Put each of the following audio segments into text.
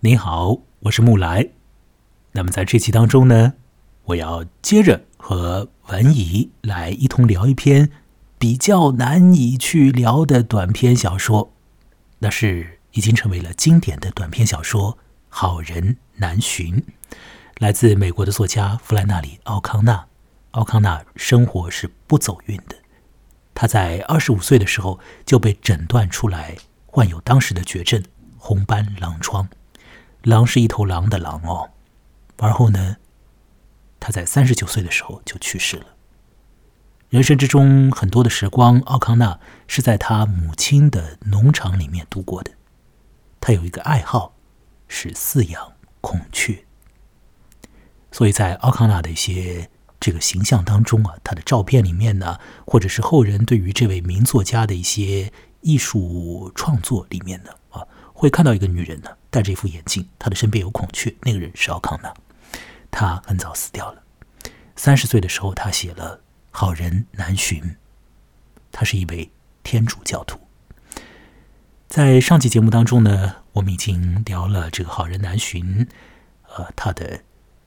你好，我是木来。那么在这期当中呢，我要接着和文怡来一同聊一篇比较难以去聊的短篇小说，那是已经成为了经典的短篇小说《好人难寻》，来自美国的作家弗兰纳里·奥康纳。奥康纳生活是不走运的，他在二十五岁的时候就被诊断出来患有当时的绝症——红斑狼疮。狼是一头狼的狼哦，而后呢，他在三十九岁的时候就去世了。人生之中很多的时光，奥康纳是在他母亲的农场里面度过的。他有一个爱好，是饲养孔雀。所以在奥康纳的一些这个形象当中啊，他的照片里面呢，或者是后人对于这位名作家的一些艺术创作里面呢，会看到一个女人呢。戴着一副眼镜，她的身边有孔雀。那个人是奥康纳，他很早死掉了。三十岁的时候，他写了《好人难寻》。他是一位天主教徒。在上期节目当中呢，我们已经聊了这个《好人难寻》，呃，他的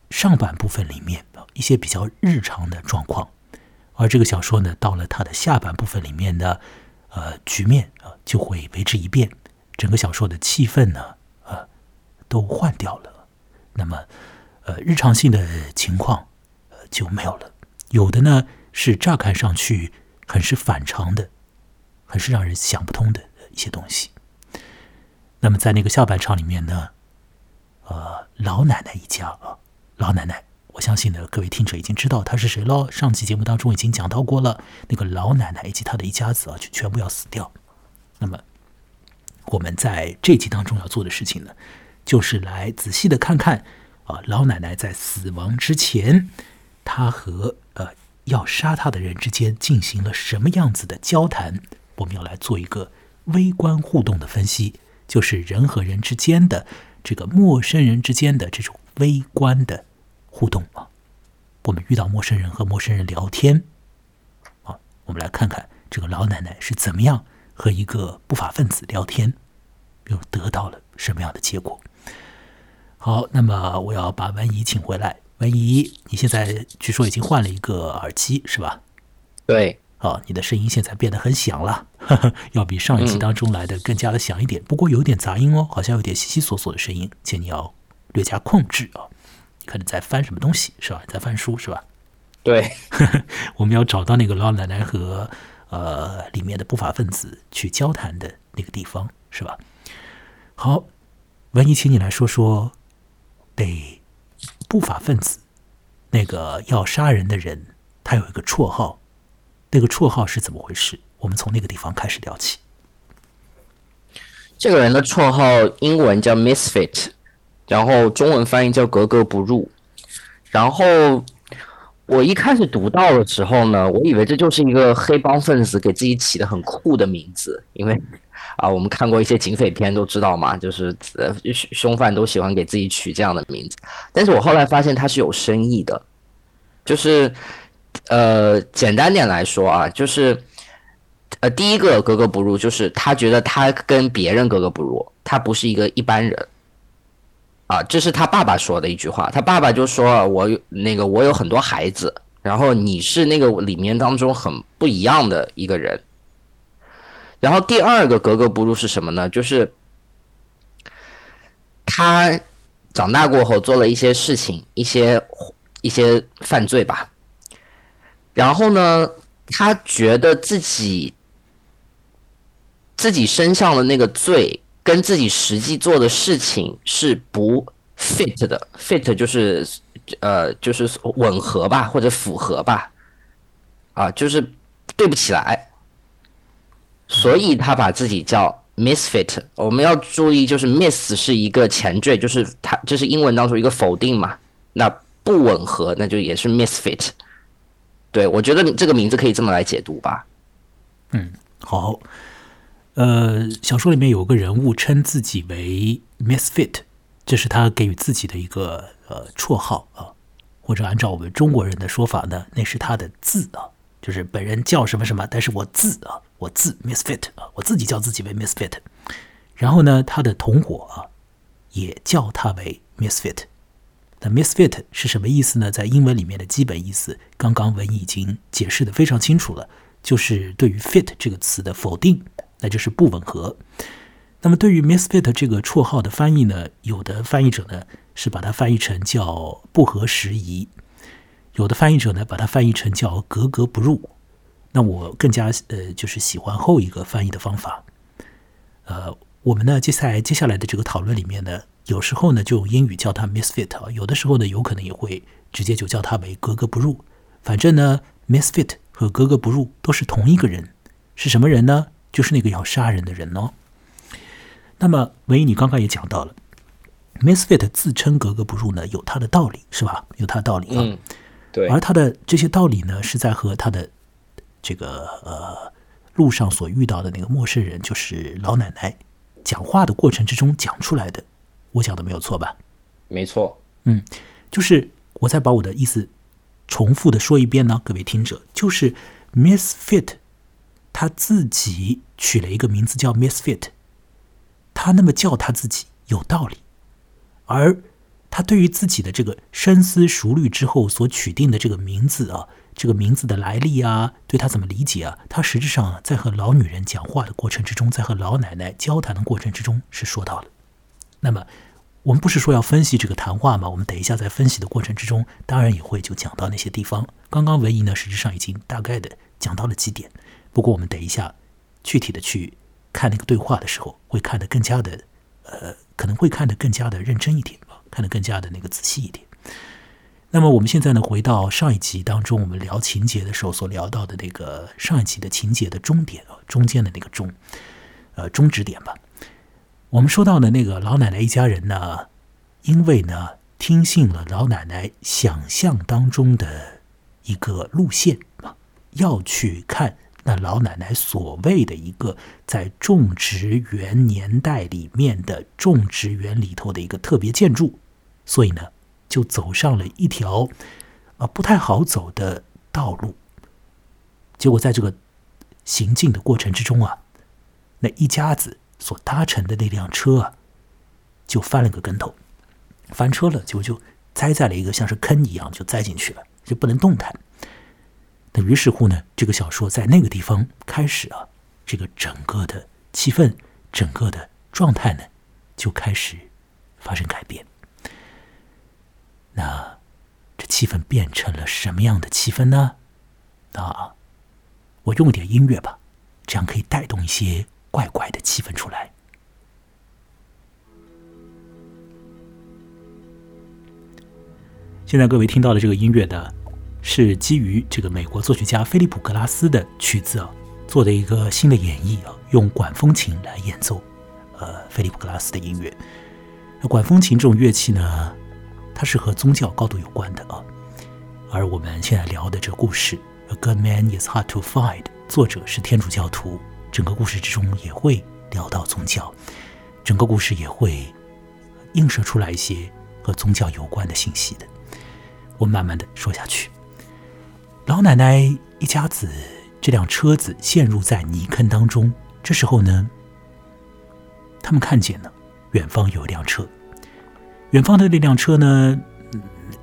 上半部分里面一些比较日常的状况，而这个小说呢，到了它的下半部分里面呢，呃，局面啊就会为之一变，整个小说的气氛呢。啊都换掉了，那么，呃，日常性的情况，呃，就没有了。有的呢是乍看上去很是反常的，很是让人想不通的一些东西。那么在那个下半场里面呢，呃，老奶奶一家啊，老奶奶，我相信呢各位听者已经知道她是谁了。上期节目当中已经讲到过了，那个老奶奶以及她的一家子啊，就全部要死掉。那么我们在这集当中要做的事情呢？就是来仔细的看看，啊，老奶奶在死亡之前，她和呃要杀她的人之间进行了什么样子的交谈？我们要来做一个微观互动的分析，就是人和人之间的这个陌生人之间的这种微观的互动啊。我们遇到陌生人和陌生人聊天，啊，我们来看看这个老奶奶是怎么样和一个不法分子聊天，又得到了什么样的结果？好，那么我要把文怡请回来。文怡，你现在据说已经换了一个耳机，是吧？对。哦，你的声音现在变得很响了，要比上一期当中来的更加的响一点。不过有点杂音哦，好像有点悉悉索索的声音，请你要略加控制啊。你可能在翻什么东西，是吧？在翻书，是吧？对。我们要找到那个老奶奶和呃里面的不法分子去交谈的那个地方，是吧？好，文怡，请你来说说。对，不法分子，那个要杀人的人，他有一个绰号，那个绰号是怎么回事？我们从那个地方开始聊起。这个人的绰号英文叫 Misfit，然后中文翻译叫格格不入。然后我一开始读到的时候呢，我以为这就是一个黑帮分子给自己起的很酷的名字，因为。啊，我们看过一些警匪片都知道嘛，就是呃凶凶犯都喜欢给自己取这样的名字。但是我后来发现他是有深意的，就是呃简单点来说啊，就是呃第一个格格不入，就是他觉得他跟别人格格不入，他不是一个一般人。啊，这是他爸爸说的一句话，他爸爸就说我有那个我有很多孩子，然后你是那个里面当中很不一样的一个人。然后第二个格格不入是什么呢？就是他长大过后做了一些事情，一些一些犯罪吧。然后呢，他觉得自己自己身上的那个罪跟自己实际做的事情是不 fit 的，fit 就是呃就是吻合吧，或者符合吧，啊，就是对不起来。所以他把自己叫 misfit，我们要注意，就是 miss 是一个前缀，就是它这是英文当中一个否定嘛，那不吻合，那就也是 misfit。对我觉得这个名字可以这么来解读吧。嗯，好。呃，小说里面有个人物称自己为 misfit，这是他给予自己的一个呃绰号啊，或者按照我们中国人的说法呢，那是他的字啊。就是本人叫什么什么，但是我字啊，我字 misfit 啊，我自己叫自己为 misfit。然后呢，他的同伙啊，也叫他为 misfit。那 misfit 是什么意思呢？在英文里面的基本意思，刚刚文已经解释的非常清楚了，就是对于 fit 这个词的否定，那就是不吻合。那么对于 misfit 这个绰号的翻译呢，有的翻译者呢是把它翻译成叫不合时宜，有的翻译者呢把它翻译成叫格格不入。那我更加呃就是喜欢后一个翻译的方法。呃，我们呢接下来接下来的这个讨论里面呢。有时候呢，就用英语叫它 misfit 啊；有的时候呢，有可能也会直接就叫它为格格不入。反正呢，misfit 和格格不入都是同一个人，是什么人呢？就是那个要杀人的人哦。那么，文一，你刚刚也讲到了，misfit 自称格格不入呢，有他的道理，是吧？有他的道理啊。对。而他的这些道理呢，是在和他的这个呃路上所遇到的那个陌生人，就是老奶奶讲话的过程之中讲出来的。我讲的没有错吧？没错，嗯，就是我再把我的意思重复的说一遍呢，各位听者，就是 Misfit 他自己取了一个名字叫 Misfit，他那么叫他自己有道理，而他对于自己的这个深思熟虑之后所取定的这个名字啊，这个名字的来历啊，对他怎么理解啊，他实质上在和老女人讲话的过程之中，在和老奶奶交谈的过程之中是说到了。那么，我们不是说要分析这个谈话吗？我们等一下在分析的过程之中，当然也会就讲到那些地方。刚刚文姨呢，实质上已经大概的讲到了几点。不过我们等一下具体的去看那个对话的时候，会看得更加的，呃，可能会看得更加的认真一点吧，看得更加的那个仔细一点。那么我们现在呢，回到上一集当中，我们聊情节的时候所聊到的那个上一集的情节的终点啊，中间的那个终，呃，终止点吧。我们说到的那个老奶奶一家人呢，因为呢听信了老奶奶想象当中的一个路线啊，要去看那老奶奶所谓的一个在种植园年代里面的种植园里头的一个特别建筑，所以呢就走上了一条啊不太好走的道路。结果在这个行进的过程之中啊，那一家子。所搭乘的那辆车啊，就翻了个跟头，翻车了，结果就栽在了一个像是坑一样，就栽进去了，就不能动弹。那于是乎呢，这个小说在那个地方开始啊，这个整个的气氛、整个的状态呢，就开始发生改变。那这气氛变成了什么样的气氛呢？啊，我用点音乐吧，这样可以带动一些。怪怪的气氛出来。现在各位听到的这个音乐的，是基于这个美国作曲家菲利普格拉斯的曲子啊做的一个新的演绎啊，用管风琴来演奏。呃，菲利普格拉斯的音乐，那管风琴这种乐器呢，它是和宗教高度有关的啊。而我们现在聊的这个故事，《A Good Man Is Hard to Find》，作者是天主教徒。整个故事之中也会聊到宗教，整个故事也会映射出来一些和宗教有关的信息的。我慢慢的说下去。老奶奶一家子这辆车子陷入在泥坑当中，这时候呢，他们看见了远方有一辆车，远方的那辆车呢，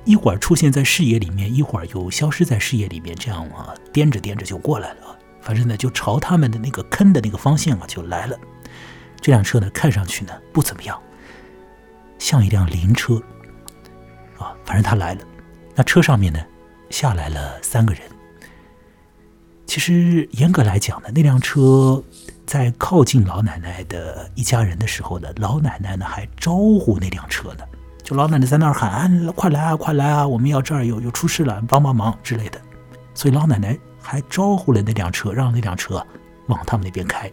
一会儿出现在视野里面，一会儿又消失在视野里面，这样啊，颠着颠着就过来了。反正呢，就朝他们的那个坑的那个方向啊，就来了。这辆车呢，看上去呢不怎么样，像一辆灵车啊。反正他来了，那车上面呢下来了三个人。其实严格来讲呢，那辆车在靠近老奶奶的一家人的时候呢，老奶奶呢还招呼那辆车呢，就老奶奶在那儿喊：“啊，快来啊，快来啊，我们要这儿有有出事了，帮帮忙之类的。”所以老奶奶。还招呼了那辆车，让那辆车往他们那边开。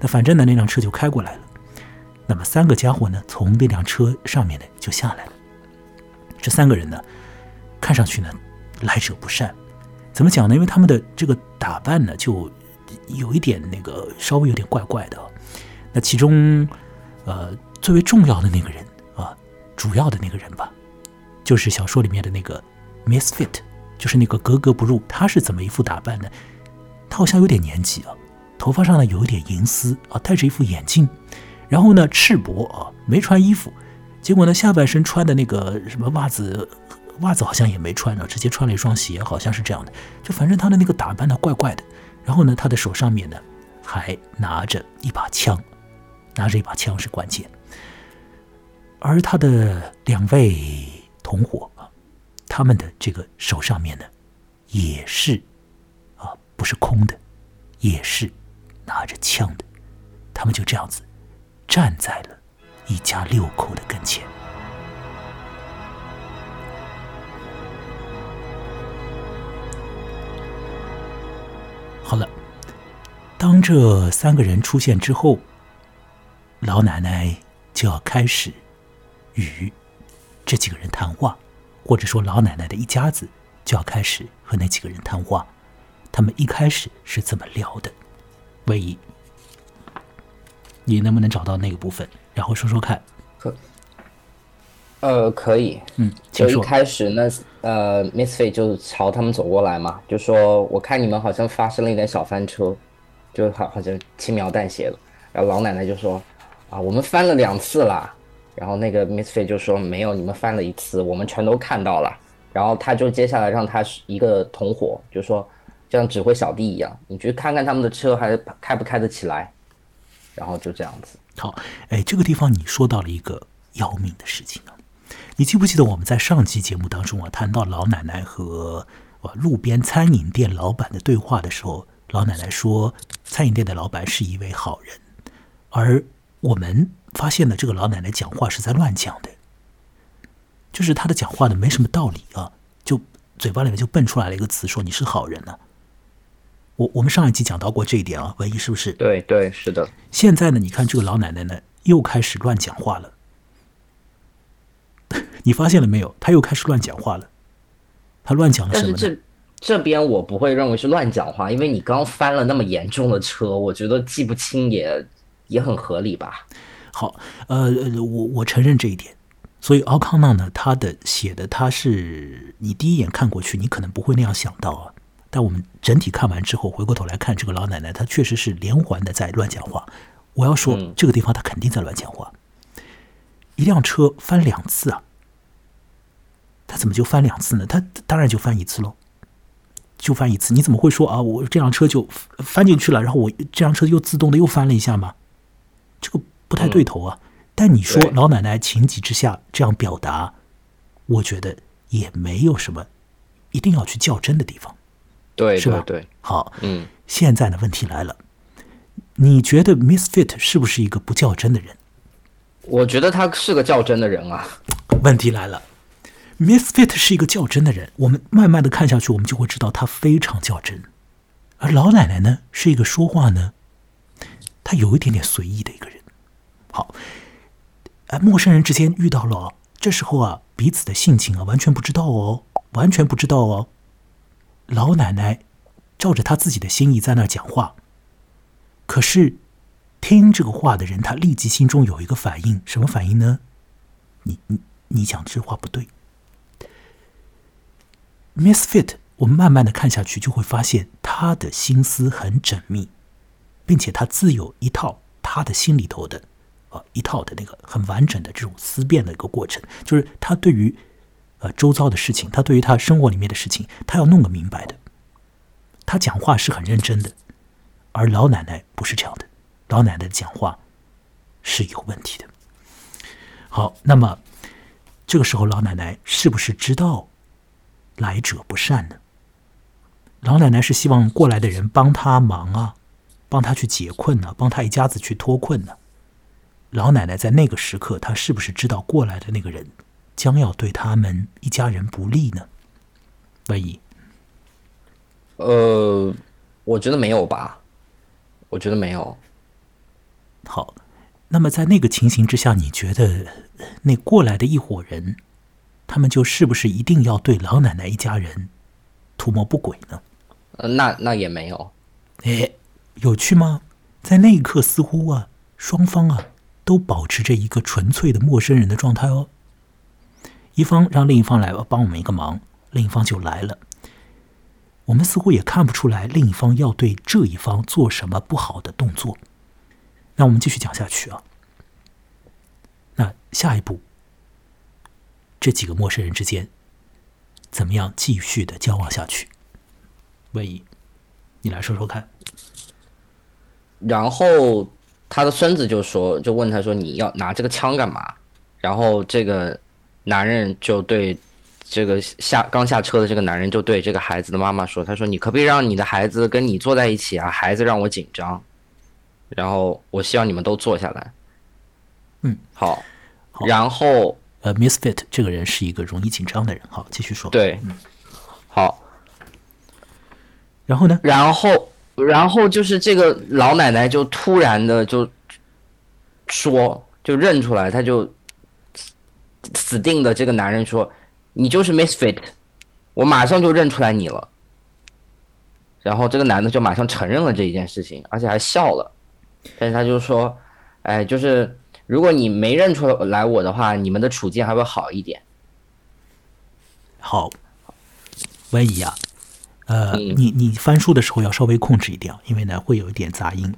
那反正呢，那辆车就开过来了。那么三个家伙呢，从那辆车上面呢就下来了。这三个人呢，看上去呢来者不善。怎么讲呢？因为他们的这个打扮呢，就有一点那个稍微有点怪怪的。那其中，呃，最为重要的那个人啊，主要的那个人吧，就是小说里面的那个 Misfit。就是那个格格不入，他是怎么一副打扮呢？他好像有点年纪啊，头发上呢有一点银丝啊，戴着一副眼镜，然后呢赤膊啊，没穿衣服，结果呢，下半身穿的那个什么袜子，袜子好像也没穿呢，直接穿了一双鞋，好像是这样的。就反正他的那个打扮呢，怪怪的。然后呢，他的手上面呢，还拿着一把枪，拿着一把枪是关键。而他的两位同伙啊，他们的这个手上面呢，也是啊，不是空的，也是拿着枪的。他们就这样子站在了一家六口的跟前。了，当这三个人出现之后，老奶奶就要开始。与这几个人谈话，或者说老奶奶的一家子就要开始和那几个人谈话。他们一开始是怎么聊的？魏一，你能不能找到那个部分，然后说说看？可，呃，可以。嗯，就一开始那呃，Miss Fei 就朝他们走过来嘛，就说：“我看你们好像发生了一点小翻车，就好好像轻描淡写了。”然后老奶奶就说：“啊，我们翻了两次啦。”然后那个 Miss Fei 就说没有，你们翻了一次，我们全都看到了。然后他就接下来让他一个同伙，就说像指挥小弟一样，你去看看他们的车还开不开得起来。然后就这样子。好，哎，这个地方你说到了一个要命的事情啊！你记不记得我们在上期节目当中啊，谈到老奶奶和啊路边餐饮店老板的对话的时候，老奶奶说餐饮店的老板是一位好人，而我们。发现呢这个老奶奶讲话是在乱讲的，就是她的讲话呢没什么道理啊，就嘴巴里面就蹦出来了一个词，说你是好人呢。我我们上一期讲到过这一点啊，文一是不是？对对，是的。现在呢，你看这个老奶奶呢又开始乱讲话了，你发现了没有？他又开始乱讲话了，他乱讲了什么？但是这这边我不会认为是乱讲话，因为你刚翻了那么严重的车，我觉得记不清也也很合理吧。好，呃，我我承认这一点，所以奥康纳呢，他的写的他是你第一眼看过去，你可能不会那样想到啊。但我们整体看完之后，回过头来看这个老奶奶，她确实是连环的在乱讲话。我要说，这个地方她肯定在乱讲话。一辆车翻两次啊，他怎么就翻两次呢？他当然就翻一次喽，就翻一次。你怎么会说啊？我这辆车就翻进去了，然后我这辆车又自动的又翻了一下吗？这个。不太对头啊，但你说老奶奶情急之下这样表达，我觉得也没有什么一定要去较真的地方，对，是吧？对，好，嗯，现在的问题来了，你觉得 Misfit 是不是一个不较真的人？我觉得他是个较真的人啊。问题来了，Misfit 是一个较真的人，我们慢慢的看下去，我们就会知道他非常较真，而老奶奶呢，是一个说话呢，她有一点点随意的一个人。好，哎，陌生人之间遇到了，这时候啊，彼此的性情啊，完全不知道哦，完全不知道哦。老奶奶照着她自己的心意在那讲话，可是听这个话的人，他立即心中有一个反应，什么反应呢？你你你讲这话不对。Misfit，我们慢慢的看下去，就会发现他的心思很缜密，并且他自有一套他的心里头的。啊，一套的那个很完整的这种思辨的一个过程，就是他对于呃周遭的事情，他对于他生活里面的事情，他要弄个明白的。他讲话是很认真的，而老奶奶不是这样的，老奶奶讲话是有问题的。好，那么这个时候老奶奶是不是知道来者不善呢？老奶奶是希望过来的人帮她忙啊，帮她去解困呢，帮她一家子去脱困呢。老奶奶在那个时刻，她是不是知道过来的那个人将要对他们一家人不利呢？万一？呃，我觉得没有吧，我觉得没有。好，那么在那个情形之下，你觉得那过来的一伙人，他们就是不是一定要对老奶奶一家人图谋不轨呢？呃，那那也没有。哎，有趣吗？在那一刻，似乎啊，双方啊。都保持着一个纯粹的陌生人的状态哦。一方让另一方来帮我们一个忙，另一方就来了。我们似乎也看不出来另一方要对这一方做什么不好的动作。那我们继续讲下去啊。那下一步这几个陌生人之间怎么样继续的交往下去？魏一，你来说说看。然后他的孙子就说，就问他说：“你要拿这个枪干嘛？”然后这个男人就对这个下刚下车的这个男人就对这个孩子的妈妈说：“他说你可不可以让你的孩子跟你坐在一起啊？孩子让我紧张。然后我希望你们都坐下来。”嗯，好。然后呃，Misfit 这个人是一个容易紧张的人。好，继续说。对，好。然后呢？然后。然后就是这个老奶奶就突然的就说，就认出来，她就死定的这个男人说：“你就是 Misfit，我马上就认出来你了。”然后这个男的就马上承认了这一件事情，而且还笑了。但是他就说：“哎，就是如果你没认出来我的话，你们的处境还会好一点。”好，温怡啊。呃，你你翻书的时候要稍微控制一点，因为呢会有一点杂音。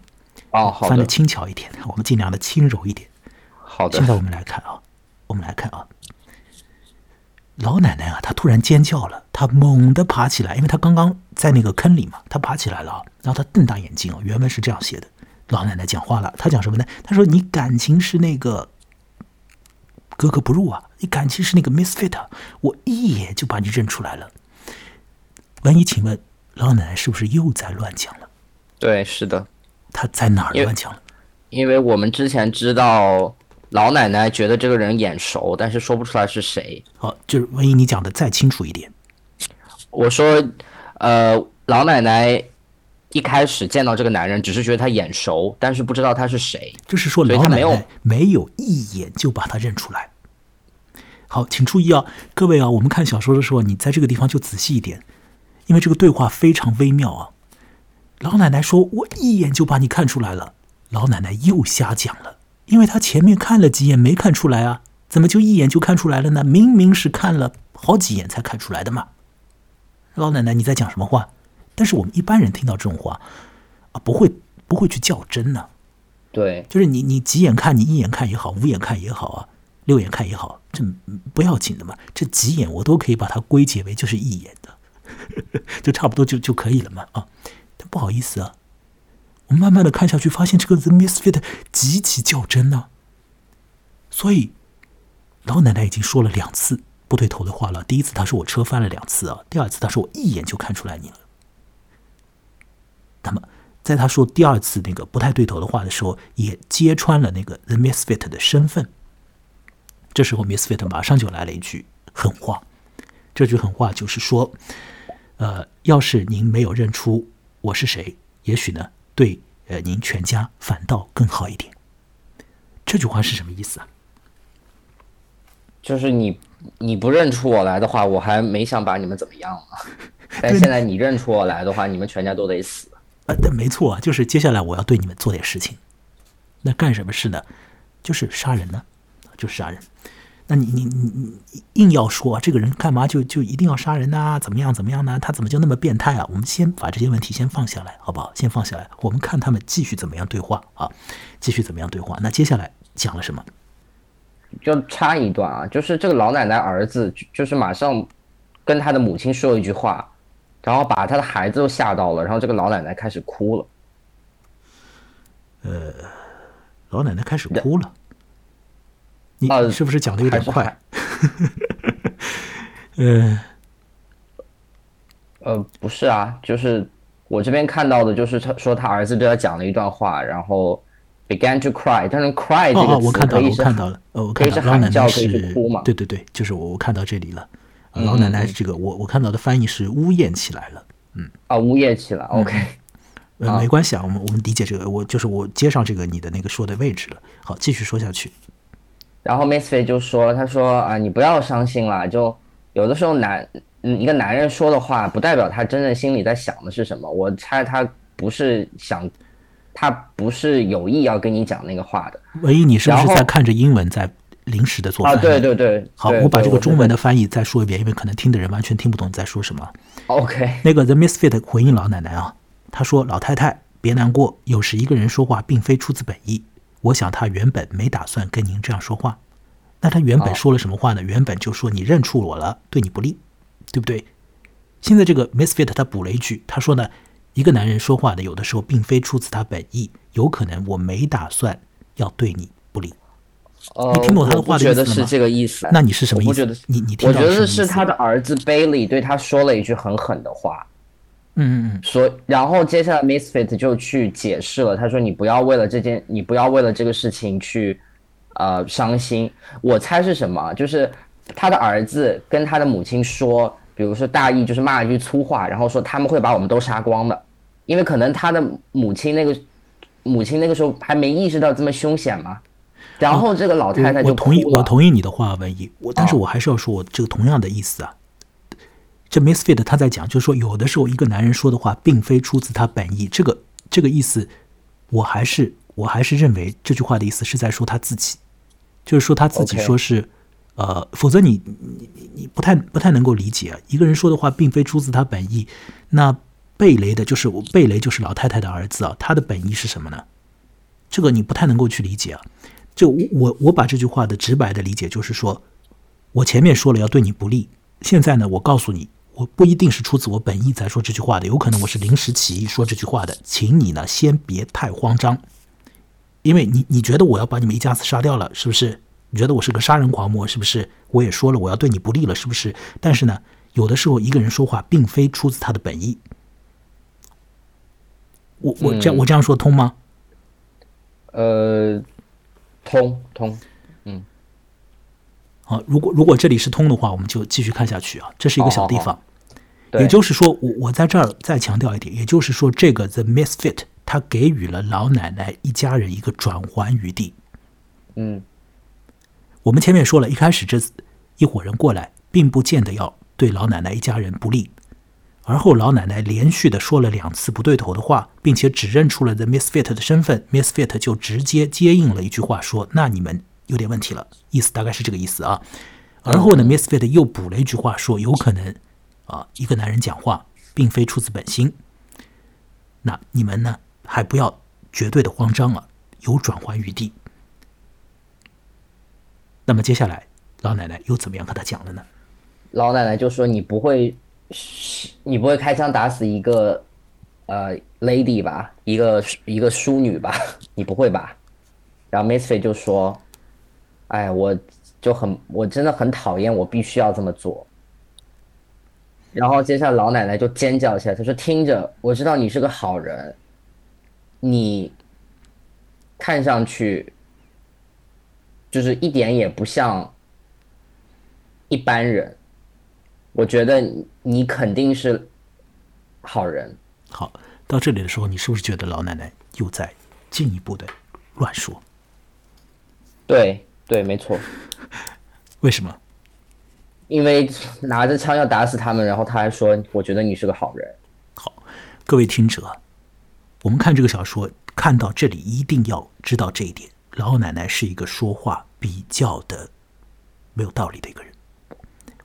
哦，好的。翻的轻巧一点，我们尽量的轻柔一点。好的。现在我们来看啊，我们来看啊，老奶奶啊，她突然尖叫了，她猛地爬起来，因为她刚刚在那个坑里嘛，她爬起来了，然后她瞪大眼睛哦，原文是这样写的。老奶奶讲话了，她讲什么呢？她说：“你感情是那个格格不入啊，你感情是那个 misfit，我一眼就把你认出来了。”万一请问老奶奶是不是又在乱讲了？对，是的。她在哪儿乱讲了？因为我们之前知道老奶奶觉得这个人眼熟，但是说不出来是谁。好，就是万一你讲的再清楚一点。我说，呃，老奶奶一开始见到这个男人，只是觉得他眼熟，但是不知道他是谁。就是说，老奶奶没有一眼就把他认出来。好，请注意啊，各位啊，我们看小说的时候，你在这个地方就仔细一点。因为这个对话非常微妙啊！老奶奶说：“我一眼就把你看出来了。”老奶奶又瞎讲了，因为她前面看了几眼没看出来啊，怎么就一眼就看出来了呢？明明是看了好几眼才看出来的嘛！老奶奶你在讲什么话？但是我们一般人听到这种话啊，不会不会去较真呢。对，就是你你几眼看，你一眼看也好，五眼看也好啊，六眼看也好，这不要紧的嘛。这几眼我都可以把它归结为就是一眼的。就差不多就就可以了嘛啊！但不好意思啊，我慢慢的看下去，发现这个 The Misfit 极其较真呢。所以老奶奶已经说了两次不对头的话了。第一次她说我车翻了两次啊，第二次她说我一眼就看出来你了。那么在他说第二次那个不太对头的话的时候，也揭穿了那个 The Misfit 的身份。这时候 Misfit 马上就来了一句狠话，这句狠话就是说。呃，要是您没有认出我是谁，也许呢，对呃您全家反倒更好一点。这句话是什么意思啊？就是你你不认出我来的话，我还没想把你们怎么样呢。但现在你认出我来的话，你们全家都得死。呃，对，没错，就是接下来我要对你们做点事情。那干什么事呢？就是杀人呢，就杀人。那你你你硬要说这个人干嘛就就一定要杀人呢？怎么样怎么样呢？他怎么就那么变态啊？我们先把这些问题先放下来，好不好？先放下来，我们看他们继续怎么样对话啊？继续怎么样对话？那接下来讲了什么？就插一段啊，就是这个老奶奶儿子就是马上跟他的母亲说一句话，然后把他的孩子都吓到了，然后这个老奶奶开始哭了。呃，老奶奶开始哭了。你是不是讲的有点快？呃，呃，不是啊，就是我这边看到的，就是他说他儿子对他讲了一段话，然后 began to cry，但是 cry 这个词可以是看到了，哦，我看到老奶奶是哭嘛？对对对，就是我我看到这里了。老奶奶这个我我看到的翻译是呜咽起来了，嗯啊，呜咽起来，OK，呃，没关系啊，我们我们理解这个，我就是我接上这个你的那个说的位置了。好，继续说下去。然后 Miss Fei 就说：“他说啊，你不要伤心了。就有的时候男，嗯，一个男人说的话，不代表他真正心里在想的是什么。我猜他不是想，他不是有意要跟你讲那个话的。唯一，你是不是在看着英文在临时的做翻译？对对对。好，我把这个中文的翻译再说一遍，因为可能听的人完全听不懂你在说什么。OK。那个 The Miss Fit 回应老奶奶啊，他说：老太太别难过，有时一个人说话并非出自本意。我想他原本没打算跟您这样说话。”那他原本说了什么话呢？原本就说你认出我了，对你不利，对不对？现在这个 Misfit 他补了一句，他说呢，一个男人说话的，有的时候并非出自他本意，有可能我没打算要对你不利。呃，你听懂他的话的意思吗我觉得是这个意思。那你是什么意思我不觉得？你你听我觉得到什么意思是他的儿子 Bailey 对他说了一句很狠的话，嗯嗯嗯，说，然后接下来 Misfit 就去解释了，他说你不要为了这件，你不要为了这个事情去，呃，伤心。我猜是什么？就是他的儿子跟他的母亲说，比如说大意就是骂了一句粗话，然后说他们会把我们都杀光的，因为可能他的母亲那个母亲那个时候还没意识到这么凶险嘛。然后这个老太太就我我同意，我同意你的话，文艺。我但是哦我还是要说，我这个同样的意思啊。这 Misfit 他在讲，就是说，有的时候一个男人说的话，并非出自他本意。这个这个意思，我还是我还是认为这句话的意思是在说他自己，就是说他自己说是呃，否则你你你你不太不太能够理解啊。一个人说的话并非出自他本意，那贝雷的就是贝雷就是老太太的儿子啊，他的本意是什么呢？这个你不太能够去理解啊。就我我我把这句话的直白的理解就是说，我前面说了要对你不利，现在呢，我告诉你，我不一定是出自我本意才说这句话的，有可能我是临时起意说这句话的，请你呢先别太慌张，因为你你觉得我要把你们一家子杀掉了，是不是？你觉得我是个杀人狂魔，是不是？我也说了我要对你不利了，是不是？但是呢，有的时候一个人说话并非出自他的本意。我我这样我这样说通吗？呃，通通，嗯好，如果如果这里是通的话，我们就继续看下去啊。这是一个小地方，对也就是说，我我在这儿再强调一点，也就是说，这个 The Misfit 他给予了老奶奶一家人一个转圜余地。嗯我们前面说了，一开始这一伙人过来，并不见得要对老奶奶一家人不利，而后老奶奶连续的说了两次不对头的话，并且指认出了 The Misfit 的身份，Misfit 就直接接应了一句话说：“那你们有点问题了。”意思大概是这个意思啊。而后呢，Misfit 又补了一句话说：“有可能啊，一个男人讲话并非出自本心。那你们呢，还不要绝对的慌张啊，有转圜余地。”那么接下来，老奶奶又怎么样和他讲了呢？老奶奶就说你不会，你不会开枪打死一个呃 lady 吧，一个一个淑女吧，你不会吧？然后 Misfit 就说，哎，我就很，我真的很讨厌，我必须要这么做。然后接下来老奶奶就尖叫起来，她说：“听着，我知道你是个好人，你看上去就是一点也不像一般人。我觉得你你肯定是好人。好，到这里的时候，你是不是觉得老奶奶又在进一步的乱说？对对，没错，为什么？因为拿着枪要打死他们，然后他还说：“我觉得你是个好人。好，各位听者，我们看这个小说，看到这里一定要知道这一点：老奶奶是一个说话比较的没有道理的一个人，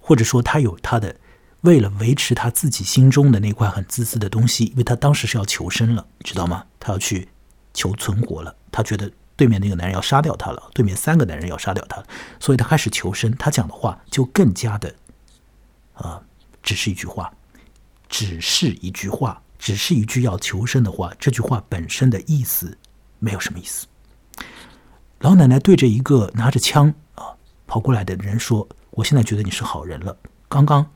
或者说他有他的为了维持他自己心中的那块很自私的东西，因为他当时是要求生了，知道吗？他要去求存活了，他觉得对面那个男人要杀掉他了，对面三个男人要杀掉他，所以他开始求生。他讲的话就更加的，啊，只是一句话，只是一句话，只是一句要求生的话，这句话本身的意思没有什么意思。老奶奶对着一个拿着枪啊跑过来的人说：“我现在觉得你是好人了。”刚刚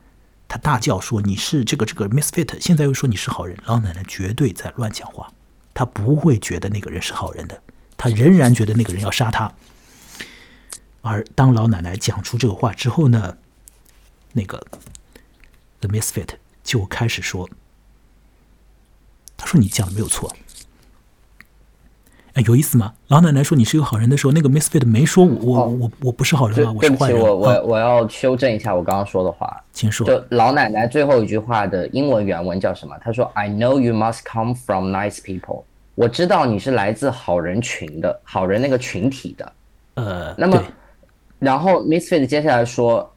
他大叫说：“你是这个这个 misfit。”现在又说你是好人。老奶奶绝对在乱讲话，她不会觉得那个人是好人的，她仍然觉得那个人要杀她。而当老奶奶讲出这个话之后呢，那个 the misfit 就开始说：“他说你讲的没有错。”哎，有意思吗？老奶奶说你是个好人的时候，那个 misfit 没说我我哦我我不是好人对啊，我对不起。我我啊我要修正一下我刚刚说的话。请说。就老奶奶最后一句话的英文原文叫什么？她说：“I know you must come from nice people。”我知道你是来自好人群的，好人那个群体的。呃，那么，然后 Misfit 接下来说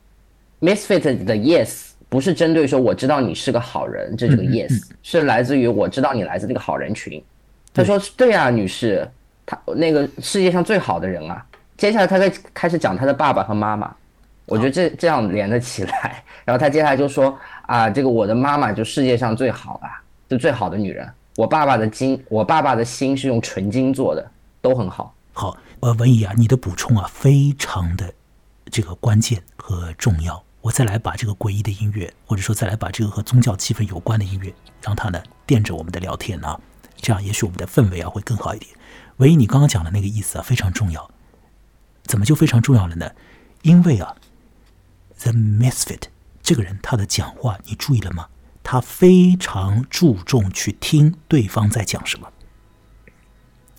，Misfit 的 yes 不是针对说我知道你是个好人，这这个 yes、是来自于我知道你来自那个好人群。他说：“对啊，女士，他那个世界上最好的人啊，接下来他在开始讲他的爸爸和妈妈，我觉得这这样连得起来。然后他接下来就说啊，这个我的妈妈就世界上最好啊，就最好的女人。我爸爸的金，我爸爸的心是用纯金做的，都很好。好，呃，文怡啊，你的补充啊，非常的这个关键和重要。我再来把这个诡异的音乐，或者说再来把这个和宗教气氛有关的音乐，让它呢垫着我们的聊天啊，这样也许我们的氛围啊会更好一点。唯一你刚刚讲的那个意思啊非常重要，怎么就非常重要了呢？因为啊，The Misfit 这个人他的讲话你注意了吗？他非常注重去听对方在讲什么。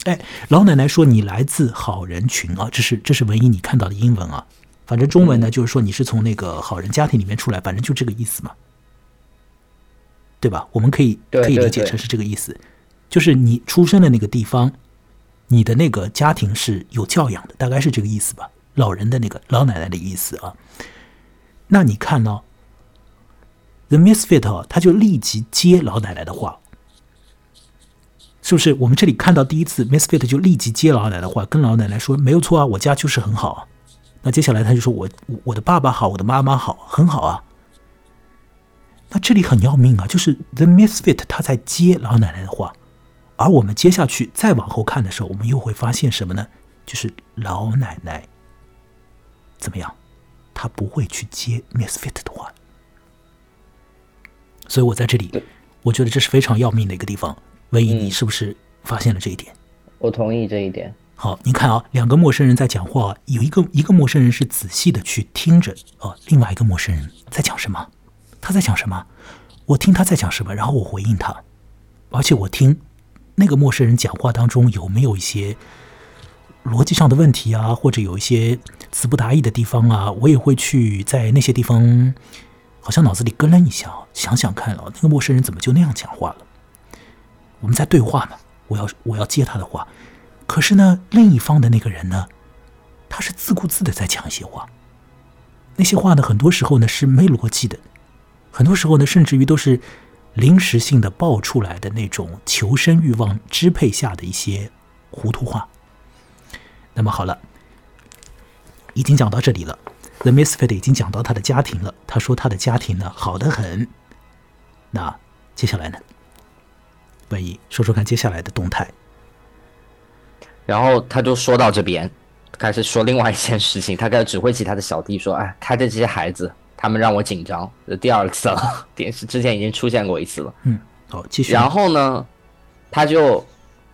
哎，老奶奶说你来自好人群啊，这是这是唯一你看到的英文啊。反正中文呢，就是说你是从那个好人家庭里面出来，反正就这个意思嘛，对吧？我们可以可以理解成是这个意思，就是你出生的那个地方，你的那个家庭是有教养的，大概是这个意思吧。老人的那个老奶奶的意思啊。那你看呢？The Misfit 他就立即接老奶奶的话，是不是？我们这里看到第一次 Misfit 就立即接老奶奶的话，跟老奶奶说没有错啊，我家就是很好。那接下来他就说：“我我的爸爸好，我的妈妈好，很好啊。”那这里很要命啊，就是 The Misfit 他在接老奶奶的话，而我们接下去再往后看的时候，我们又会发现什么呢？就是老奶奶怎么样？她不会去接 Misfit 的话。所以我在这里，我觉得这是非常要命的一个地方。文怡，你是不是发现了这一点？我同意这一点。好，你看啊，两个陌生人在讲话，有一个一个陌生人是仔细的去听着啊，另外一个陌生人在讲什么？他在讲什么？我听他在讲什么，然后我回应他，而且我听那个陌生人讲话当中有没有一些逻辑上的问题啊，或者有一些词不达意的地方啊，我也会去在那些地方好像脑子里咯楞一下，想想看啊，那个陌生人怎么就那样讲话了？我们在对话嘛，我要我要接他的话。可是呢，另一方的那个人呢，他是自顾自的在讲一些话。那些话呢，很多时候呢是没逻辑的，很多时候呢，甚至于都是临时性的爆出来的那种求生欲望支配下的一些糊涂话。那么好了，已经讲到这里了，The Misfit 已经讲到他的家庭了。他说他的家庭呢好的很。那接下来呢，文怡说说看接下来的动态。然后他就说到这边，开始说另外一件事情。他开始指挥起他的小弟说：“哎，他的这些孩子，他们让我紧张，这第二次了。电视之前已经出现过一次了。”嗯，好，继续。然后呢，他就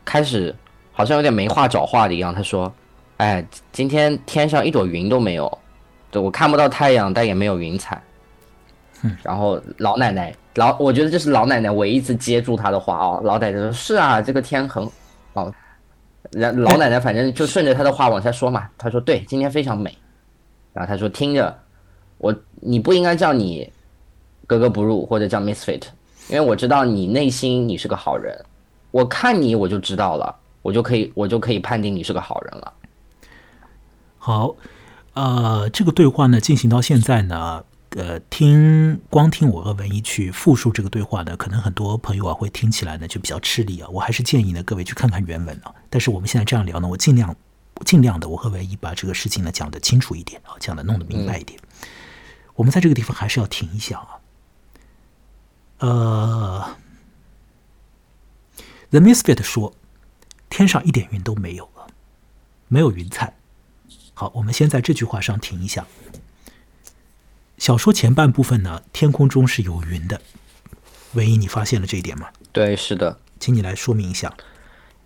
开始好像有点没话找话的一样。他说：“哎，今天天上一朵云都没有，对我看不到太阳，但也没有云彩。”嗯，然后老奶奶老，我觉得这是老奶奶唯一一次接住他的话哦。老奶奶说：“是啊，这个天很哦。”然老奶奶反正就顺着他的话往下说嘛，他说对，今天非常美。然后他说听着，我你不应该叫你格格不入或者叫 misfit，因为我知道你内心你是个好人，我看你我就知道了，我就可以我就可以判定你是个好人了。好，呃，这个对话呢进行到现在呢。呃，听光听我和文一去复述这个对话呢，可能很多朋友啊会听起来呢就比较吃力啊。我还是建议呢各位去看看原文啊。但是我们现在这样聊呢，我尽量尽量的我和文一把这个事情呢讲得清楚一点啊，讲得弄得明白一点。我们在这个地方还是要停一下啊。呃，The Misfit 说，天上一点云都没有了，没有云彩。好，我们先在这句话上停一下。小说前半部分呢，天空中是有云的。唯一，你发现了这一点吗？对，是的，请你来说明一下。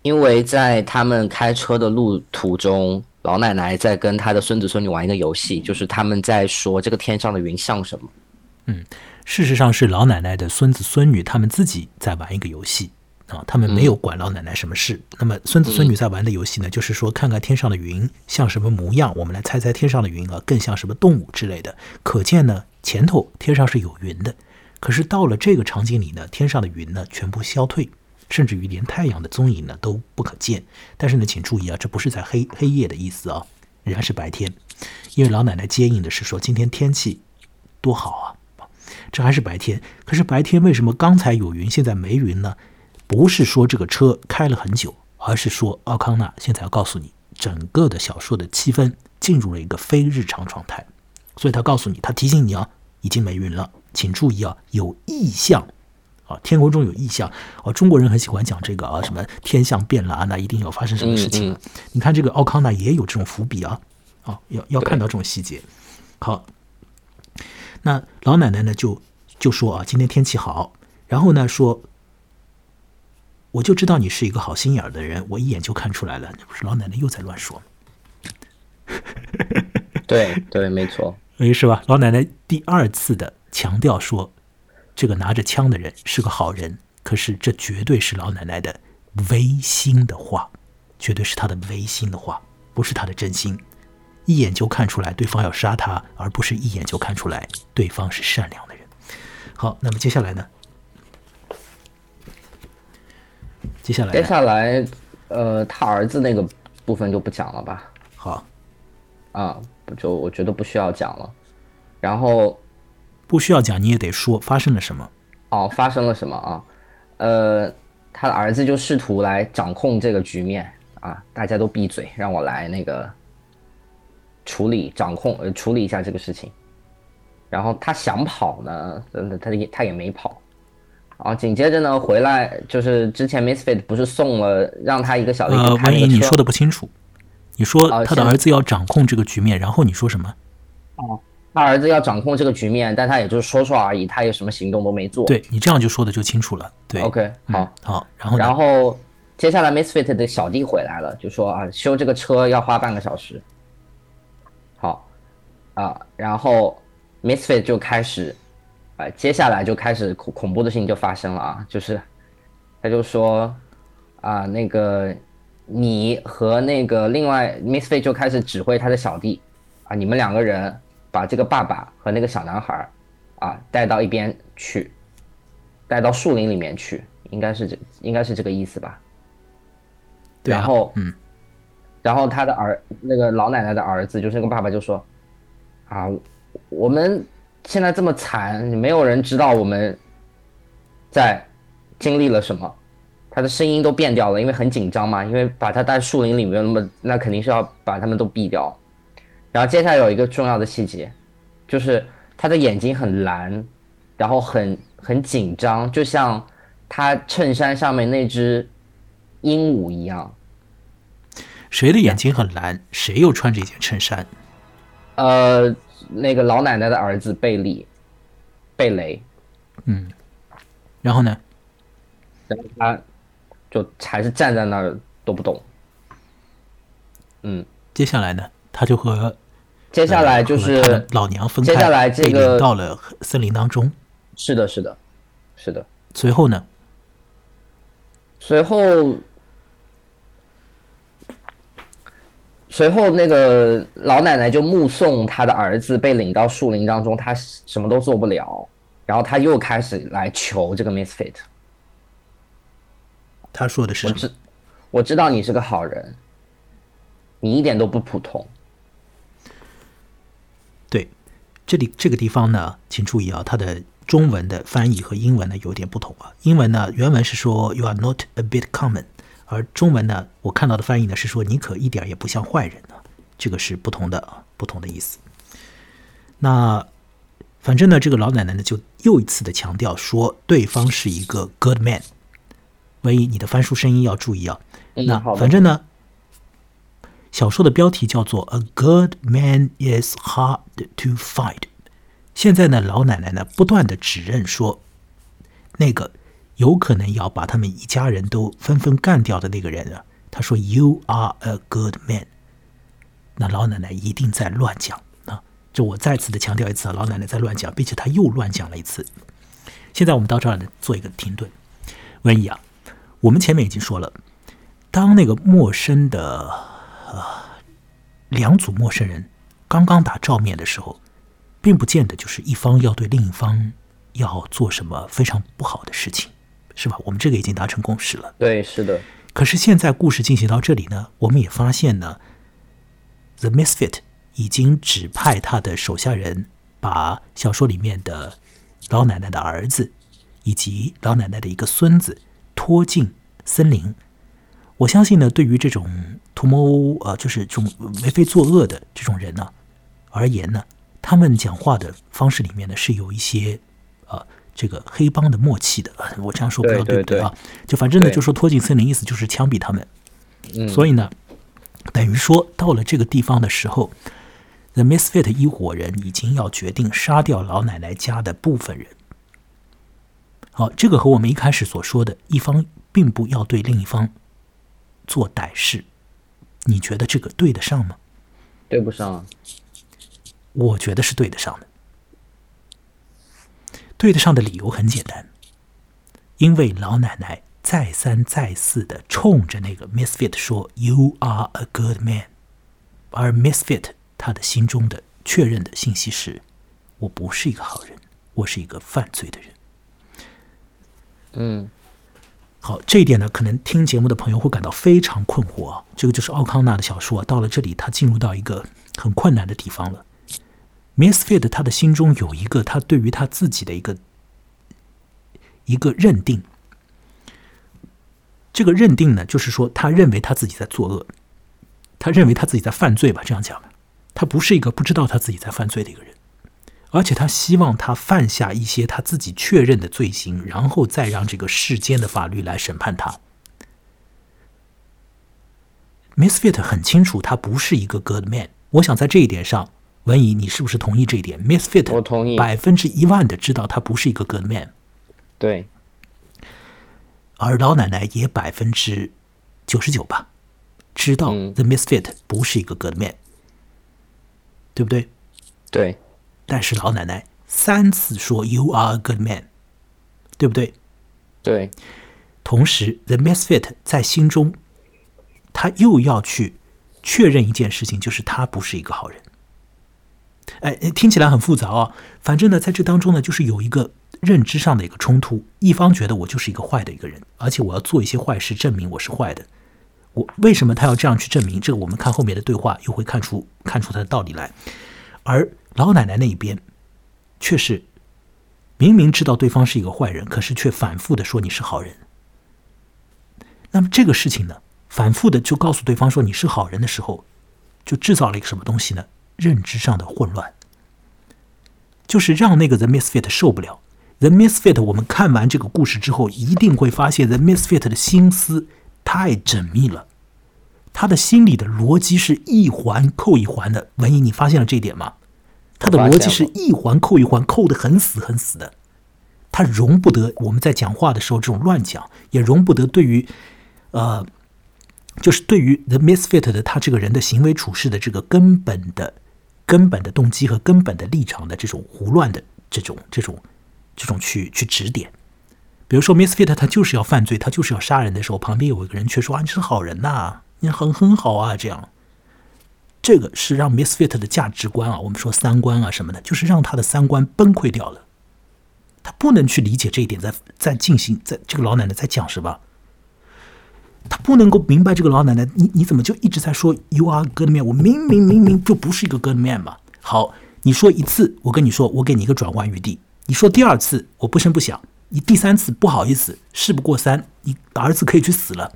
因为在他们开车的路途中，老奶奶在跟她的孙子孙女玩一个游戏，就是他们在说这个天上的云像什么。嗯，事实上是老奶奶的孙子孙女他们自己在玩一个游戏。啊，他们没有管老奶奶什么事。那么孙子孙女在玩的游戏呢，就是说看看天上的云像什么模样，我们来猜猜天上的云啊，更像什么动物之类的。可见呢，前头天上是有云的，可是到了这个场景里呢，天上的云呢全部消退，甚至于连太阳的踪影呢都不可见。但是呢，请注意啊，这不是在黑黑夜的意思啊，仍然是白天，因为老奶奶接应的是说今天天气多好啊，这还是白天。可是白天为什么刚才有云，现在没云呢？不是说这个车开了很久，而是说奥康纳现在要告诉你，整个的小说的气氛进入了一个非日常状态。所以他告诉你，他提醒你啊，已经没云了，请注意啊，有异象啊，天空中有异象哦。中国人很喜欢讲这个啊，什么天象变了啊，那一定要发生什么事情。你看这个奥康纳也有这种伏笔啊，啊，要要看到这种细节。好，那老奶奶呢就就说啊，今天天气好，然后呢说，我就知道你是一个好心眼的人，我一眼就看出来了。那不是老奶奶又在乱说吗？对对，没错。哎，是吧？老奶奶第二次的强调说，这个拿着枪的人是个好人。可是这绝对是老奶奶的违心的话，绝对是她的违心的话，不是她的真心。一眼就看出来对方要杀她，而不是一眼就看出来对方是善良的人。好，那么接下来呢？接下来，接下来，呃，他儿子那个部分就不讲了吧？好，啊。就我觉得不需要讲了，然后不需要讲，你也得说发生了什么。哦，发生了什么啊？呃，他的儿子就试图来掌控这个局面啊！大家都闭嘴，让我来那个处理、掌控、呃处理一下这个事情。然后他想跑呢，他也他也没跑。啊，紧接着呢，回来就是之前 Misfit 不是送了让他一个小的呃，万一你说的不清楚。你说他的儿子要掌控这个局面，然后你说什么？哦，他儿子要掌控这个局面，但他也就是说说而已，他有什么行动都没做。对你这样就说的就清楚了。对，OK，好，好，然后然后接下来 Misfit 的小弟回来了，就说啊，修这个车要花半个小时。好，啊，然后 Misfit 就开始，啊，接下来就开始恐恐怖的事情就发生了啊，就是他就说啊，那个。你和那个另外 miss fit 就开始指挥他的小弟，啊，你们两个人把这个爸爸和那个小男孩，啊，带到一边去，带到树林里面去，应该是这，应该是这个意思吧？对。然后，嗯，然后他的儿，那个老奶奶的儿子，就是那个爸爸就说，啊，我们现在这么惨，没有人知道我们在经历了什么。他的声音都变掉了，因为很紧张嘛，因为把他带树林里面，那么那肯定是要把他们都毙掉。然后接下来有一个重要的细节，就是他的眼睛很蓝，然后很很紧张，就像他衬衫上面那只鹦鹉一样。谁的眼睛很蓝？谁又穿着一件衬衫？呃，那个老奶奶的儿子贝利，贝雷。嗯，然后呢？然后他。就还是站在那儿都不动，嗯，接下来呢，他就和接下来就是老娘分开，接下来这个到了森林当中，是的，是的，是的。随后呢？随后，随后那个老奶奶就目送她的儿子被领到树林当中，她什么都做不了，然后她又开始来求这个 Misfit。他说的是：“我知，我知道你是个好人，你一点都不普通。”对，这里这个地方呢，请注意啊，它的中文的翻译和英文呢有点不同啊。英文呢原文是说 “You are not a bit common”，而中文呢我看到的翻译呢是说“你可一点也不像坏人呢”，这个是不同的啊，不同的意思。那反正呢，这个老奶奶呢就又一次的强调说，对方是一个 good man。万一你的翻书声音要注意啊。那反正呢，小说的标题叫做《A Good Man Is Hard to Find》。现在呢，老奶奶呢不断的指认说，那个有可能要把他们一家人都纷纷干掉的那个人啊，他说：“You are a good man。”那老奶奶一定在乱讲啊！就我再次的强调一次啊，老奶奶在乱讲，并且她又乱讲了一次。现在我们到这儿呢，做一个停顿。文怡啊。我们前面已经说了，当那个陌生的两组陌生人刚刚打照面的时候，并不见得就是一方要对另一方要做什么非常不好的事情，是吧？我们这个已经达成共识了。对，是的。可是现在故事进行到这里呢，我们也发现呢，The Misfit 已经指派他的手下人把小说里面的老奶奶的儿子以及老奶奶的一个孙子。拖进森林，我相信呢，对于这种图谋呃，就是这种为非作恶的这种人呢而言呢，他们讲话的方式里面呢是有一些呃这个黑帮的默契的。我这样说不知道对不对啊？就反正呢，就说拖进森林，意思就是枪毙他们。嗯，所以呢，等于说到了这个地方的时候，The Misfit 一伙人已经要决定杀掉老奶奶家的部分人。好，这个和我们一开始所说的一方并不要对另一方。做歹事，你觉得这个对得上吗？对不上。我觉得是对得上的。对得上的理由很简单，因为老奶奶再三再四的冲着那个 Misfit 说 “You are a good man”，而 Misfit 他的心中的确认的信息是：我不是一个好人，我是一个犯罪的人。嗯。好，这一点呢，可能听节目的朋友会感到非常困惑啊。这个就是奥康纳的小说，到了这里，他进入到一个很困难的地方了。，miss fit 他的心中有一个他对于他自己的一个一个认定，这个认定呢，就是说他认为他自己在作恶，他认为他自己在犯罪吧，这样讲，他不是一个不知道他自己在犯罪的一个人。而且他希望他犯下一些他自己确认的罪行，然后再让这个世间的法律来审判他。Misfit 很清楚，他不是一个 good man。我想在这一点上，文怡，你是不是同意这一点？Misfit，我同意，百分之一万的知道他不是一个 good man。对。而老奶奶也百分之九十九吧，知道 The Misfit 不是一个 good man，对不对？对。但是老奶奶三次说 “You are a good man”，对不对？对。同时，The Misfit 在心中，他又要去确认一件事情，就是他不是一个好人。哎，听起来很复杂啊。反正呢，在这当中呢，就是有一个认知上的一个冲突。一方觉得我就是一个坏的一个人，而且我要做一些坏事证明我是坏的。我为什么他要这样去证明？这个我们看后面的对话又会看出看出他的道理来。而老奶奶那一边，却是明明知道对方是一个坏人，可是却反复的说你是好人。那么这个事情呢，反复的就告诉对方说你是好人的时候，就制造了一个什么东西呢？认知上的混乱，就是让那个 The Misfit 受不了。The Misfit，我们看完这个故事之后，一定会发现 The Misfit 的心思太缜密了，他的心里的逻辑是一环扣一环的。文艺，你发现了这一点吗？他的逻辑是一环扣一环，扣的很死很死的，他容不得我们在讲话的时候这种乱讲，也容不得对于，呃，就是对于 The Misfit 的他这个人的行为处事的这个根本的、根本的动机和根本的立场的这种胡乱的这种、这种、这种去去指点。比如说 Misfit 他就是要犯罪，他就是要杀人的时候，旁边有一个人却说啊你是好人呐，你很很好啊这样。这个是让 Misfit 的价值观啊，我们说三观啊什么的，就是让他的三观崩溃掉了。他不能去理解这一点，在在进行，在这个老奶奶在讲什么？他不能够明白这个老奶奶，你你怎么就一直在说 You are good man？我明明明明就不是一个 good man 嘛。好，你说一次，我跟你说，我给你一个转弯余地。你说第二次，我不声不响。你第三次，不好意思，事不过三，你儿子可以去死了。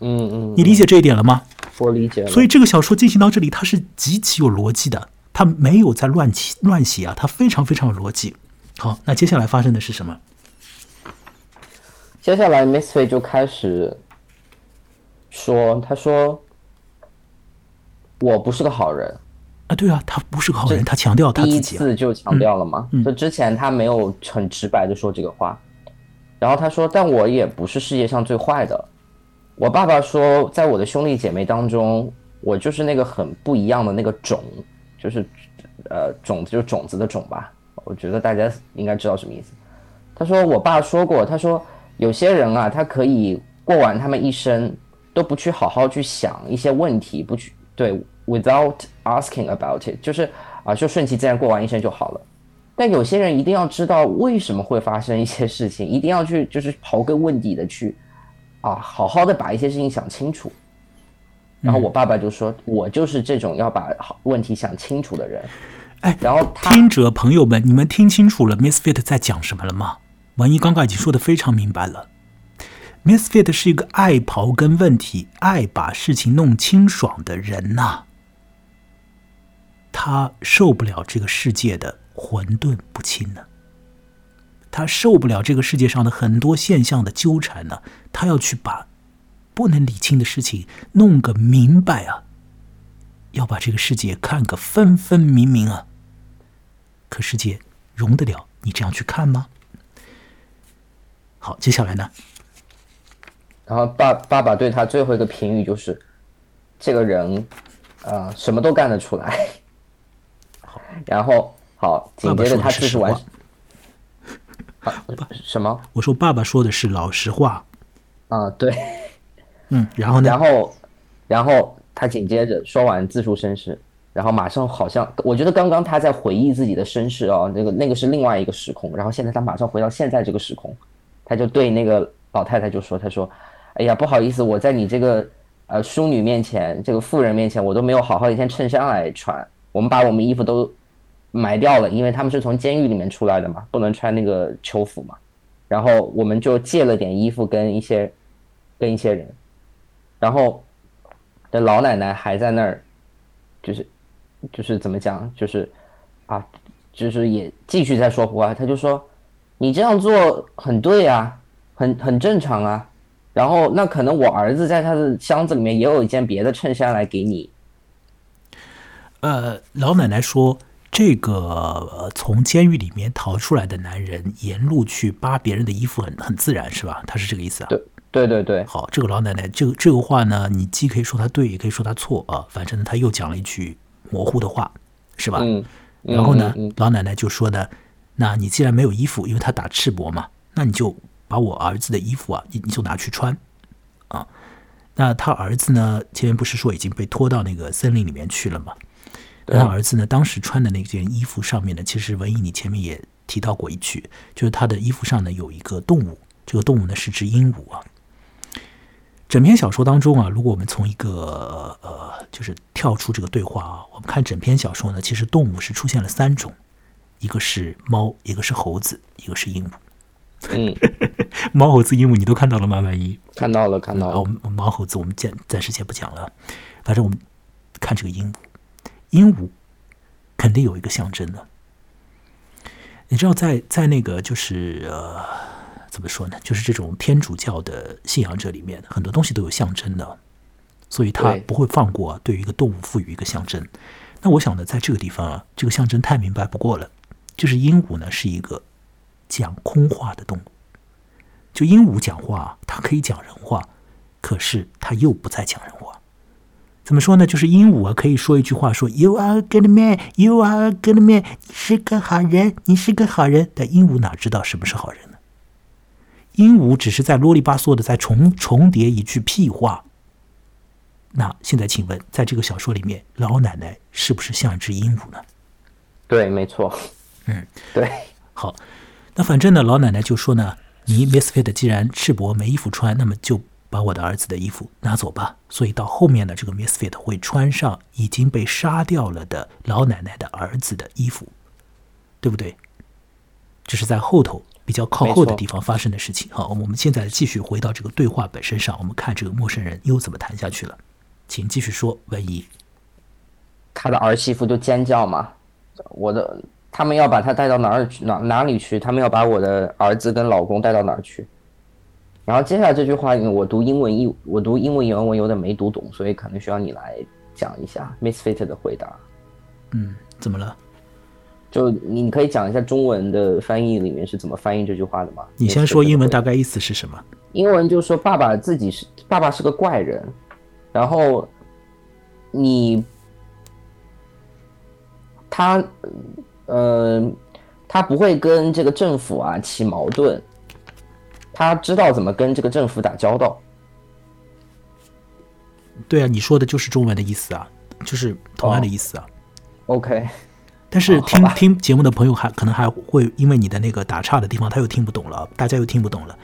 嗯嗯，你理解这一点了吗？我理解了。所以这个小说进行到这里，它是极其有逻辑的，它没有在乱写乱写啊，它非常非常有逻辑。好，那接下来发生的是什么？接下来 Miss Fei 就开始说：“他说我不是个好人啊，对啊，他不是个好人，他强调他第一次就强调了嘛，就之前他没有很直白的说这个话，然后他说，但我也不是世界上最坏的。”我爸爸说，在我的兄弟姐妹当中，我就是那个很不一样的那个种，就是，呃，种子就是种子的种吧。我觉得大家应该知道什么意思。他说，我爸说过，他说有些人啊，他可以过完他们一生都不去好好去想一些问题，不去对，without asking about it，就是啊，就顺其自然过完一生就好了。但有些人一定要知道为什么会发生一些事情，一定要去就是刨根问底的去。啊，好好的把一些事情想清楚，然后我爸爸就说：“我就是这种要把好问题想清楚的人。”哎，然后听者朋友们，你们听清楚了，Misfit 在讲什么了吗？王一刚刚已经说的非常明白了。Misfit 是一个爱刨根问底、爱把事情弄清爽的人呐。他受不了这个世界的混沌不清呢，他受不了这个世界上的很多现象的纠缠呢，他要去把不能理清的事情弄个明白啊，要把这个世界看个分分明明啊。可世界容得了你这样去看吗？好，接下来呢？然后爸爸爸对他最后一个评语就是，这个人，呃，什么都干得出来。然后好，紧接着他自述完。啊，什么？我说爸爸说的是老实话。啊，对。嗯，然后呢？然后，然后他紧接着说完自述身世，然后马上好像，我觉得刚刚他在回忆自己的身世啊，那个那个是另外一个时空，然后现在他马上回到现在这个时空，他就对那个老太太就说：“他说，哎呀，不好意思，我在你这个呃淑女面前，这个妇人面前，我都没有好好一件衬衫来穿，我们把我们衣服都。”埋掉了，因为他们是从监狱里面出来的嘛，不能穿那个囚服嘛。然后我们就借了点衣服跟一些，跟一些人。然后，的老奶奶还在那儿，就是，就是怎么讲，就是，啊，就是也继续在说胡话。他就说，你这样做很对啊，很很正常啊。然后那可能我儿子在他的箱子里面也有一件别的衬衫来给你。呃，老奶奶说。这个从监狱里面逃出来的男人，沿路去扒别人的衣服，很很自然，是吧？他是这个意思啊？对对对对。好，这个老奶奶，这个这个话呢，你既可以说他对，也可以说他错啊。反正呢，他又讲了一句模糊的话，是吧？嗯。然后呢，老奶奶就说呢，那你既然没有衣服，因为他打赤膊嘛，那你就把我儿子的衣服啊，你你就拿去穿啊。那他儿子呢，前面不是说已经被拖到那个森林里面去了吗？他儿子呢？当时穿的那件衣服上面呢，其实文艺你前面也提到过一句，就是他的衣服上呢有一个动物，这个动物呢是只鹦鹉啊。整篇小说当中啊，如果我们从一个呃，就是跳出这个对话啊，我们看整篇小说呢，其实动物是出现了三种，一个是猫，一个是猴子，一个是鹦鹉。嗯，猫、猴子、鹦鹉你都看到了吗？万一看到了，看到了。我们猫、猴子我们暂暂时先不讲了，反正我们看这个鹦鹉。鹦鹉肯定有一个象征的，你知道，在在那个就是呃，怎么说呢？就是这种天主教的信仰者里面，很多东西都有象征的，所以他不会放过对于一个动物赋予一个象征。那我想呢，在这个地方啊，这个象征太明白不过了，就是鹦鹉呢是一个讲空话的动物，就鹦鹉讲话，它可以讲人话，可是它又不再讲人话。怎么说呢？就是鹦鹉啊，可以说一句话，说 “You are a good man, you are a good man”，你是个好人，你是个好人。但鹦鹉哪知道什么是好人呢？鹦鹉只是在啰里吧嗦的在重重叠一句屁话。那现在请问，在这个小说里面，老奶奶是不是像一只鹦鹉呢？对，没错。嗯，对。好，那反正呢，老奶奶就说呢：“你 Misfit 既然赤膊没衣服穿，那么就……”把我的儿子的衣服拿走吧。所以到后面的这个 Misfit 会穿上已经被杀掉了的老奶奶的儿子的衣服，对不对？这是在后头比较靠后的地方发生的事情。好，我们现在继续回到这个对话本身上，我们看这个陌生人又怎么谈下去了。请继续说，文怡。他的儿媳妇就尖叫嘛，我的，他们要把他带到哪儿去？哪哪里去？他们要把我的儿子跟老公带到哪儿去？然后接下来这句话，因为我读英文译，我读英文原文有点没读懂，所以可能需要你来讲一下 Misfit 的回答。嗯，怎么了？就你可以讲一下中文的翻译里面是怎么翻译这句话的吗？你先说英文大概意思是什么？英文就说爸爸自己是爸爸是个怪人，然后你他呃他不会跟这个政府啊起矛盾。他知道怎么跟这个政府打交道。对啊，你说的就是中文的意思啊，就是同样的意思啊。OK，但是听听节目的朋友还可能还会因为你的那个打岔的地方，他又听不懂了，大家又听不懂了。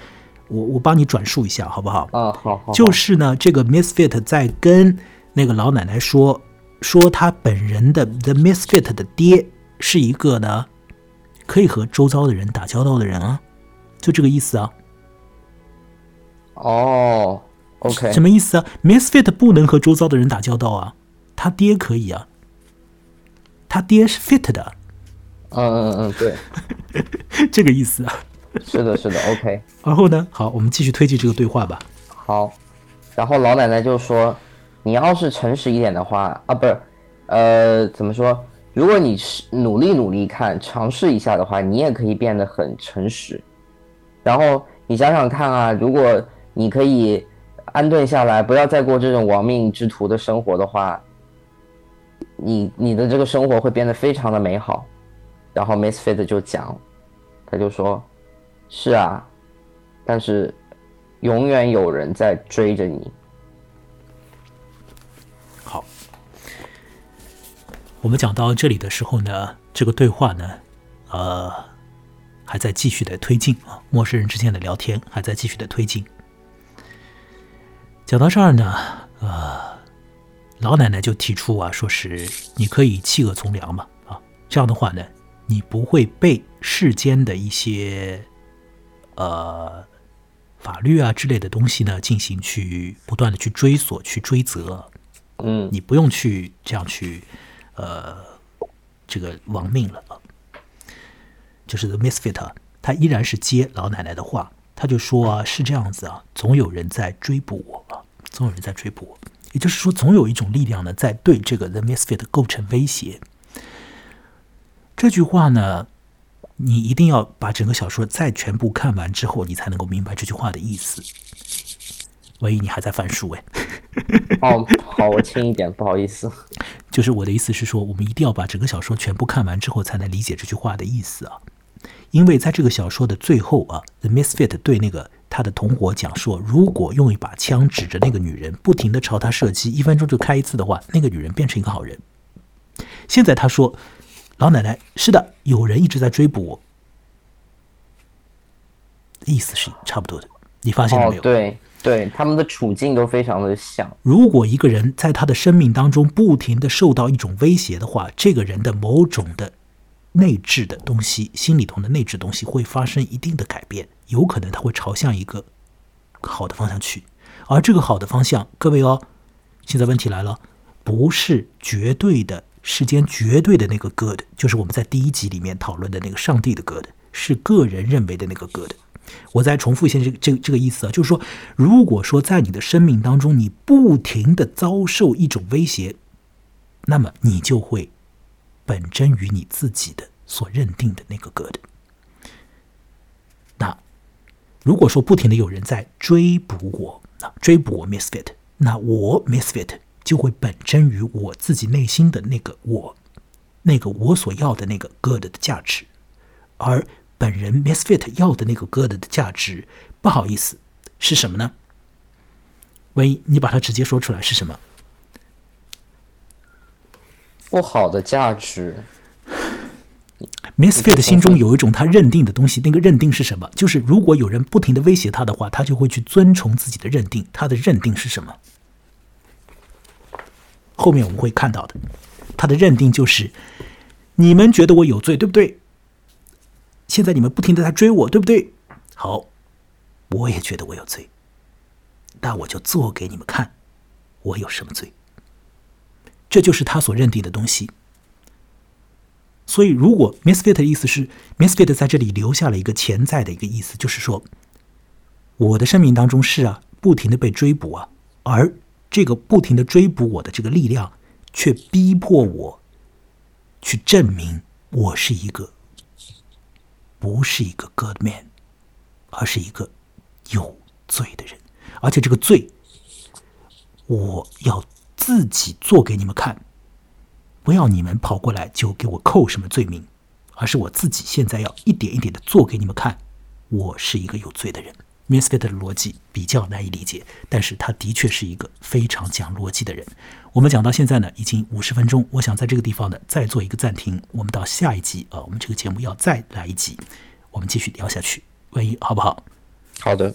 我我帮你转述一下，好不好？啊，好，好。就是呢，这个 Misfit 在跟那个老奶奶说，说他本人的 The Misfit 的爹是一个呢，可以和周遭的人打交道的人啊，就这个意思啊。哦，OK，什么意思啊？Misfit 不能和周遭的人打交道啊，他爹可以啊，他爹是 fit 的，嗯嗯嗯，对，这个意思啊。是的，是的，OK。然后呢，好，我们继续推进这个对话吧。好，然后老奶奶就说：“你要是诚实一点的话啊，不是，呃，怎么说？如果你是努力努力看，尝试一下的话，你也可以变得很诚实。然后你想想看啊，如果你可以安顿下来，不要再过这种亡命之徒的生活的话，你你的这个生活会变得非常的美好。”然后 Misfit 就讲，他就说：“是啊，但是。”永远有人在追着你。好，我们讲到这里的时候呢，这个对话呢，呃，还在继续的推进啊，陌生人之间的聊天还在继续的推进。讲到这儿呢，呃，老奶奶就提出啊，说是你可以弃恶从良嘛，啊，这样的话呢，你不会被世间的一些，呃。法律啊之类的东西呢，进行去不断的去追索、去追责，嗯，你不用去这样去，呃，这个亡命了啊。就是 The Misfit，他依然是接老奶奶的话，他就说啊，是这样子啊，总有人在追捕我啊，总有人在追捕我，也就是说，总有一种力量呢，在对这个 The Misfit 构成威胁。这句话呢。你一定要把整个小说再全部看完之后，你才能够明白这句话的意思。万一你还在翻书哎。哦，好，我轻一点，不好意思。就是我的意思是说，我们一定要把整个小说全部看完之后，才能理解这句话的意思啊。因为在这个小说的最后啊，The Misfit 对那个他的同伙讲说，如果用一把枪指着那个女人，不停的朝她射击，一分钟就开一次的话，那个女人变成一个好人。现在他说。老奶奶是的，有人一直在追捕我，意思是差不多的。你发现了没有？对对，他们的处境都非常的像。如果一个人在他的生命当中不停的受到一种威胁的话，这个人的某种的内置的东西，心里头的内置东西会发生一定的改变，有可能它会朝向一个好的方向去。而这个好的方向，各位哦，现在问题来了，不是绝对的。世间绝对的那个 good，就是我们在第一集里面讨论的那个上帝的 good，是个人认为的那个 good。我再重复一下这个这个这个意思啊，就是说，如果说在你的生命当中，你不停的遭受一种威胁，那么你就会本真于你自己的所认定的那个 good。那如果说不停的有人在追捕我，啊，追捕我 misfit，那我 misfit。就会本真于我自己内心的那个我，那个我所要的那个 good 的价值，而本人 misfit 要的那个 good 的价值，不好意思，是什么呢？万一你把它直接说出来是什么？不好的价值。misfit 心中有一种他认定的东西，那个认定是什么？就是如果有人不停的威胁他的话，他就会去遵从自己的认定。他的认定是什么？后面我们会看到的，他的认定就是：你们觉得我有罪，对不对？现在你们不停的在追我，对不对？好，我也觉得我有罪，那我就做给你们看，我有什么罪。这就是他所认定的东西。所以，如果 Misfit 的意思是 Misfit 在这里留下了一个潜在的一个意思，就是说，我的生命当中是啊，不停的被追捕啊，而。这个不停的追捕我的这个力量，却逼迫我去证明我是一个不是一个 good man，而是一个有罪的人。而且这个罪，我要自己做给你们看，不要你们跑过来就给我扣什么罪名，而是我自己现在要一点一点的做给你们看，我是一个有罪的人。Misfit 的逻辑比较难以理解，但是他的确是一个非常讲逻辑的人。我们讲到现在呢，已经五十分钟，我想在这个地方呢再做一个暂停。我们到下一集啊，我们这个节目要再来一集，我们继续聊下去，万一好不好？好的。